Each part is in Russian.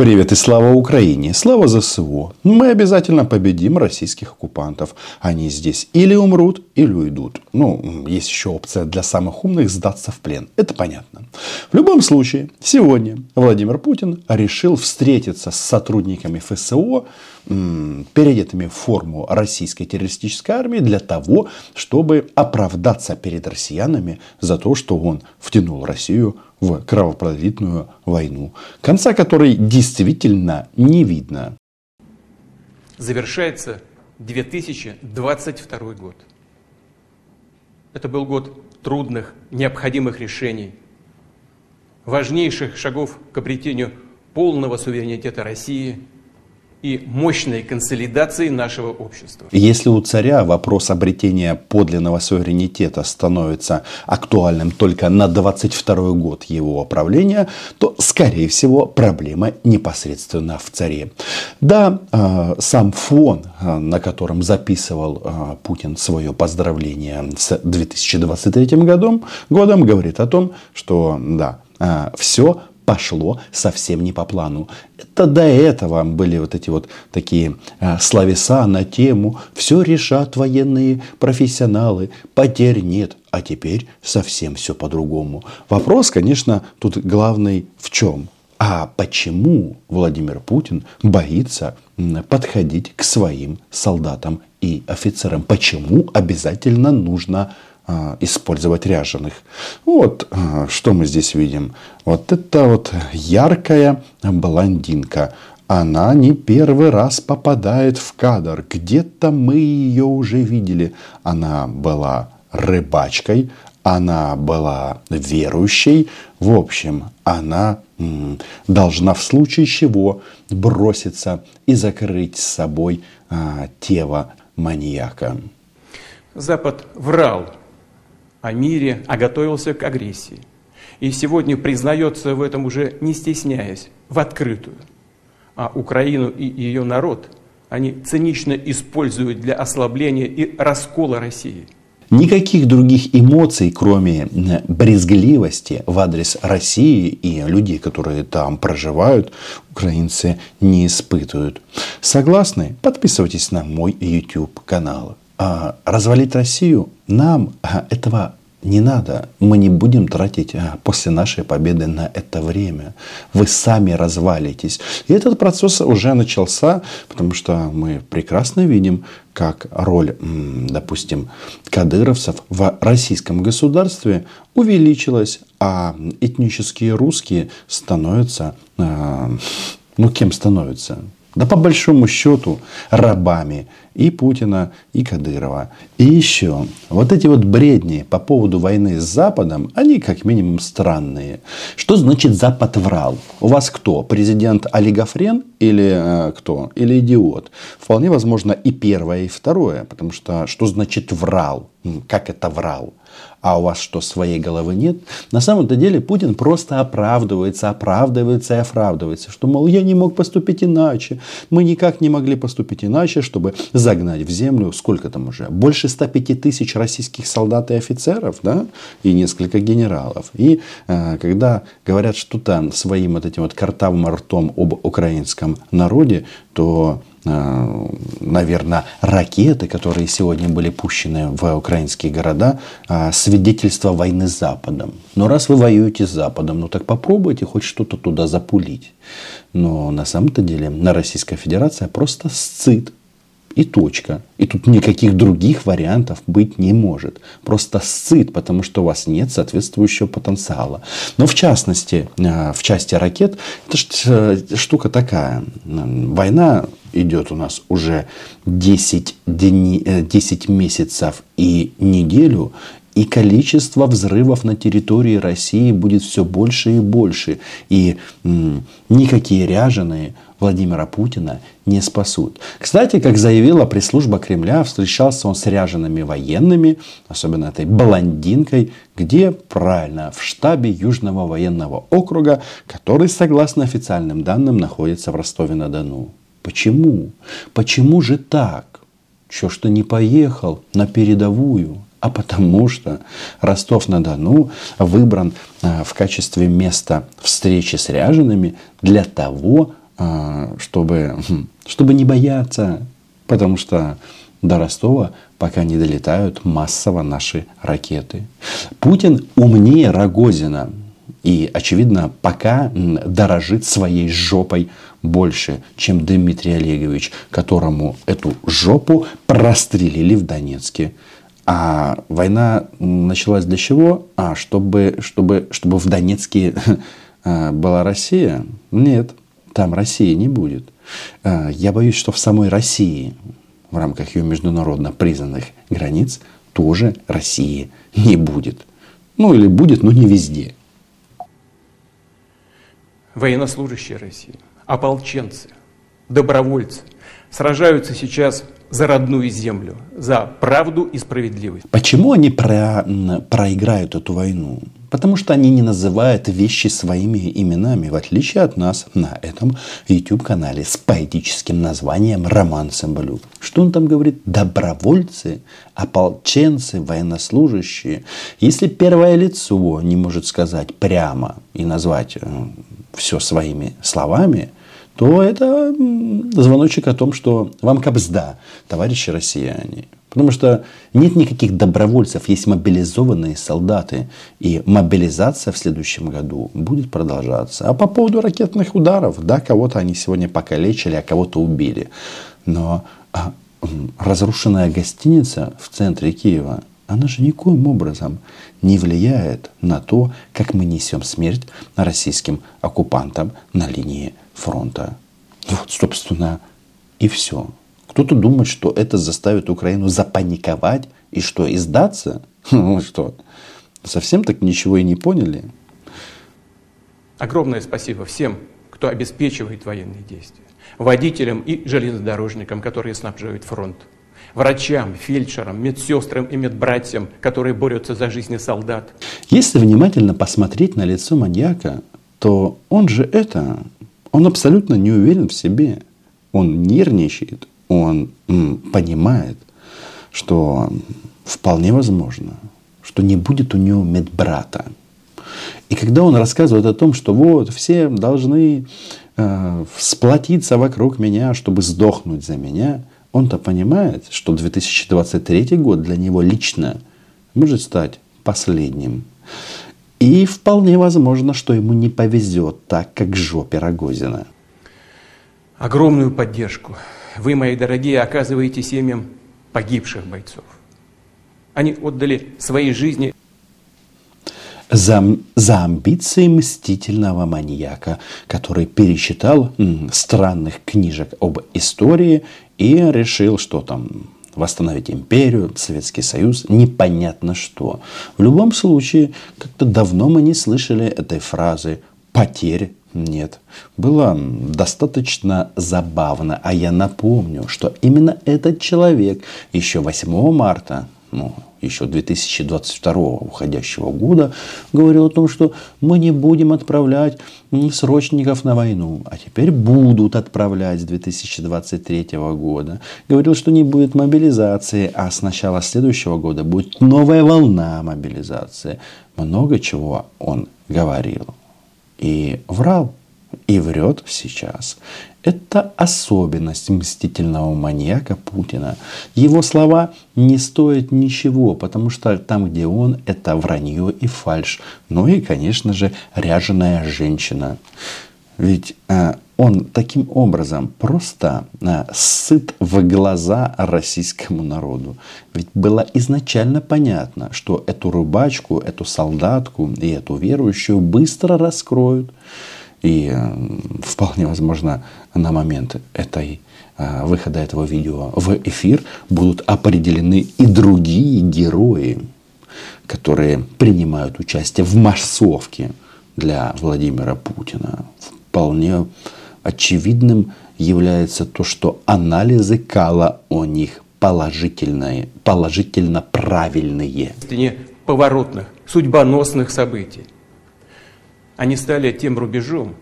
Привет и слава Украине, слава ЗСУ. Мы обязательно победим российских оккупантов. Они здесь или умрут, или уйдут. Ну, есть еще опция для самых умных сдаться в плен. Это понятно. В любом случае, сегодня Владимир Путин решил встретиться с сотрудниками ФСО, переодетыми в форму российской террористической армии для того, чтобы оправдаться перед россиянами за то, что он втянул Россию кровопролитную войну, конца которой действительно не видно. Завершается 2022 год. Это был год трудных, необходимых решений, важнейших шагов к обретению полного суверенитета России – и мощной консолидации нашего общества. Если у царя вопрос обретения подлинного суверенитета становится актуальным только на 22 год его правления, то, скорее всего, проблема непосредственно в царе. Да, э, сам фон, э, на котором записывал э, Путин свое поздравление с 2023 годом, годом говорит о том, что да, все пошло совсем не по плану. Это до этого были вот эти вот такие э, словеса на тему «все решат военные профессионалы, потерь нет». А теперь совсем все по-другому. Вопрос, конечно, тут главный в чем? А почему Владимир Путин боится подходить к своим солдатам и офицерам? Почему обязательно нужно использовать ряженых. Вот а, что мы здесь видим. Вот это вот яркая блондинка. Она не первый раз попадает в кадр. Где-то мы ее уже видели. Она была рыбачкой, она была верующей. В общем, она должна в случае чего броситься и закрыть с собой а, тело маньяка. Запад врал о мире, а готовился к агрессии. И сегодня признается в этом уже не стесняясь, в открытую. А Украину и ее народ они цинично используют для ослабления и раскола России. Никаких других эмоций, кроме брезгливости в адрес России и людей, которые там проживают, украинцы не испытывают. Согласны? Подписывайтесь на мой YouTube канал. А, развалить Россию нам а, этого не надо. Мы не будем тратить а, после нашей победы на это время. Вы сами развалитесь. И этот процесс уже начался, потому что мы прекрасно видим, как роль, допустим, кадыровцев в российском государстве увеличилась, а этнические русские становятся, ну кем становятся? Да по большому счету рабами и Путина, и Кадырова. И еще, вот эти вот бредни по поводу войны с Западом, они как минимум странные. Что значит Запад врал? У вас кто? Президент олигофрен или э, кто? Или идиот? Вполне возможно и первое, и второе. Потому что что значит врал? Как это врал? А у вас что, своей головы нет? На самом-то деле Путин просто оправдывается, оправдывается и оправдывается, что, мол, я не мог поступить иначе. Мы никак не могли поступить иначе, чтобы загнать в землю, сколько там уже, больше 105 тысяч российских солдат и офицеров, да, и несколько генералов. И э, когда говорят что-то своим вот этим вот картавым ртом об украинском народе, то Э, наверное, ракеты, которые сегодня были пущены в украинские города, э, свидетельство войны с Западом. Но раз вы воюете с Западом, ну так попробуйте хоть что-то туда запулить. Но на самом-то деле на Российская Федерация просто сцит и точка. И тут никаких других вариантов быть не может. Просто сцит, потому что у вас нет соответствующего потенциала. Но в частности, э, в части ракет, это штука такая. Война идет у нас уже 10, дней, 10 месяцев и неделю, и количество взрывов на территории России будет все больше и больше. И м, никакие ряженые Владимира Путина не спасут. Кстати, как заявила пресс-служба Кремля, встречался он с ряжеными военными, особенно этой блондинкой, где, правильно, в штабе Южного военного округа, который, согласно официальным данным, находится в Ростове-на-Дону. Почему? Почему же так? Что что не поехал на передовую? А потому что Ростов-на-Дону выбран а, в качестве места встречи с ряжеными для того, а, чтобы, хм, чтобы не бояться, потому что до Ростова пока не долетают массово наши ракеты. Путин умнее Рогозина. И, очевидно, пока дорожит своей жопой больше, чем Дмитрий Олегович, которому эту жопу прострелили в Донецке. А война началась для чего? А, чтобы, чтобы, чтобы в Донецке а, была Россия? Нет, там России не будет. А, я боюсь, что в самой России, в рамках ее международно признанных границ, тоже России не будет. Ну или будет, но не везде. Военнослужащие России, ополченцы, добровольцы сражаются сейчас за родную землю, за правду и справедливость. Почему они про, проиграют эту войну? Потому что они не называют вещи своими именами, в отличие от нас на этом YouTube-канале с поэтическим названием «Роман Цымбалюк». Что он там говорит? Добровольцы, ополченцы, военнослужащие. Если первое лицо не может сказать прямо и назвать э, все своими словами – то это звоночек о том, что вам кабзда, товарищи россияне. Потому что нет никаких добровольцев, есть мобилизованные солдаты. И мобилизация в следующем году будет продолжаться. А по поводу ракетных ударов, да, кого-то они сегодня покалечили, а кого-то убили. Но а, разрушенная гостиница в центре Киева, она же никоим образом не влияет на то, как мы несем смерть российским оккупантам на линии фронта. Вот, собственно, и все. Кто-то думает, что это заставит Украину запаниковать и что, и сдаться? Ну что, совсем так ничего и не поняли? Огромное спасибо всем, кто обеспечивает военные действия. Водителям и железнодорожникам, которые снабжают фронт. Врачам, фельдшерам, медсестрам и медбратьям, которые борются за жизни солдат. Если внимательно посмотреть на лицо маньяка, то он же это он абсолютно не уверен в себе. Он нервничает, он м, понимает, что вполне возможно, что не будет у него медбрата. И когда он рассказывает о том, что вот все должны э, сплотиться вокруг меня, чтобы сдохнуть за меня, он-то понимает, что 2023 год для него лично может стать последним. И вполне возможно, что ему не повезет так, как жопе Рогозина. Огромную поддержку вы, мои дорогие, оказываете семьям погибших бойцов. Они отдали свои жизни за, за амбиции мстительного маньяка, который перечитал странных книжек об истории и решил, что там восстановить империю, Советский Союз, непонятно что. В любом случае, как-то давно мы не слышали этой фразы «потерь нет. Было достаточно забавно. А я напомню, что именно этот человек еще 8 марта ну, еще 2022 уходящего года, говорил о том, что мы не будем отправлять срочников на войну, а теперь будут отправлять с 2023 года. Говорил, что не будет мобилизации, а с начала следующего года будет новая волна мобилизации. Много чего он говорил. И врал и врет сейчас. Это особенность мстительного маньяка Путина. Его слова не стоят ничего, потому что там, где он, это вранье и фальш. Ну и, конечно же, ряженая женщина. Ведь э, он таким образом просто э, сыт в глаза российскому народу. Ведь было изначально понятно, что эту рыбачку, эту солдатку и эту верующую быстро раскроют. И вполне возможно на момент этой а, выхода этого видео в эфир будут определены и другие герои, которые принимают участие в массовке для Владимира Путина. Вполне очевидным является то, что анализы Кала о них положительные, положительно правильные. Поворотных, судьбоносных событий. Они стали тем рубежом,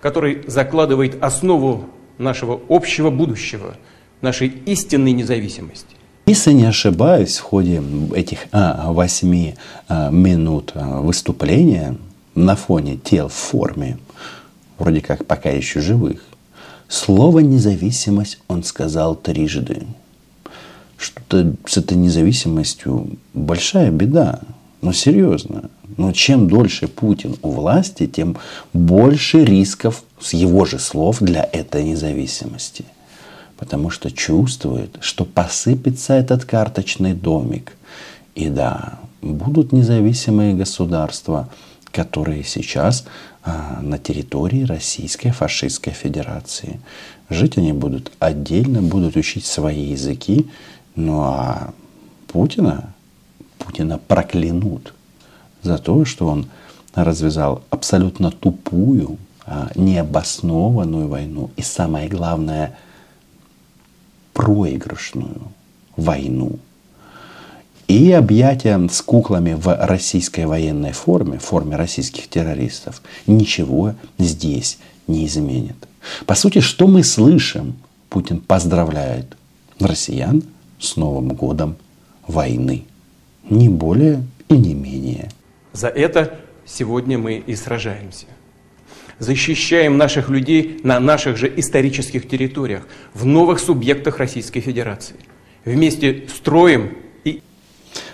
который закладывает основу нашего общего будущего, нашей истинной независимости. Если не ошибаюсь, в ходе этих а, восьми а, минут а, выступления на фоне тел в форме, вроде как пока еще живых, Слово независимость он сказал трижды. Что-то с этой независимостью большая беда. Но серьезно. Но чем дольше Путин у власти, тем больше рисков с его же слов для этой независимости. Потому что чувствует, что посыпется этот карточный домик. И да, будут независимые государства, которые сейчас а, на территории Российской фашистской федерации. Жить они будут отдельно, будут учить свои языки, ну а Путина, Путина проклянут за то, что он развязал абсолютно тупую, а, необоснованную войну и самое главное, проигрышную войну. И объятия с куклами в российской военной форме, в форме российских террористов, ничего здесь не изменит. По сути, что мы слышим? Путин поздравляет россиян с Новым годом войны. Не более и не менее. За это сегодня мы и сражаемся. Защищаем наших людей на наших же исторических территориях, в новых субъектах Российской Федерации. Вместе строим и...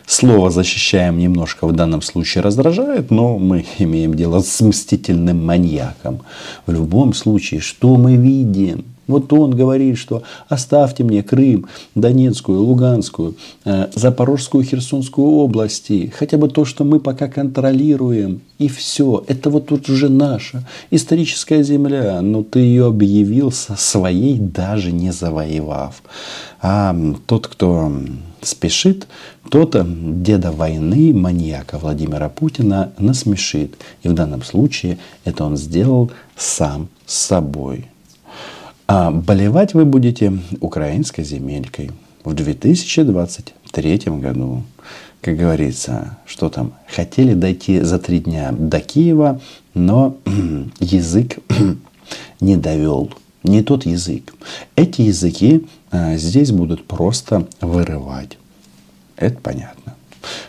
Слово «защищаем» немножко в данном случае раздражает, но мы имеем дело с мстительным маньяком. В любом случае, что мы видим – вот он говорит, что оставьте мне Крым, Донецкую, Луганскую, э, Запорожскую, Херсонскую области. Хотя бы то, что мы пока контролируем. И все. Это вот тут уже наша историческая земля. Но ты ее объявил своей, даже не завоевав. А тот, кто спешит, тот деда войны, маньяка Владимира Путина насмешит. И в данном случае это он сделал сам с собой. А болевать вы будете украинской земелькой в 2023 году. Как говорится, что там, хотели дойти за три дня до Киева, но язык не довел. Не тот язык. Эти языки а, здесь будут просто вырывать. Это понятно.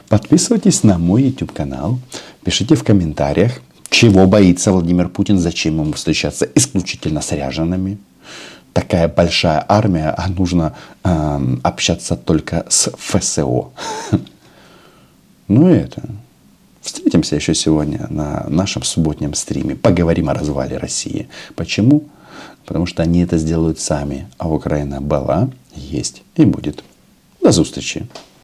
Подписывайтесь на мой YouTube канал. Пишите в комментариях, чего боится Владимир Путин, зачем ему встречаться исключительно с ряжеными такая большая армия, а нужно э, общаться только с ФСО. Ну и это. Встретимся еще сегодня на нашем субботнем стриме. Поговорим о развале России. Почему? Потому что они это сделают сами. А Украина была, есть и будет. До встречи.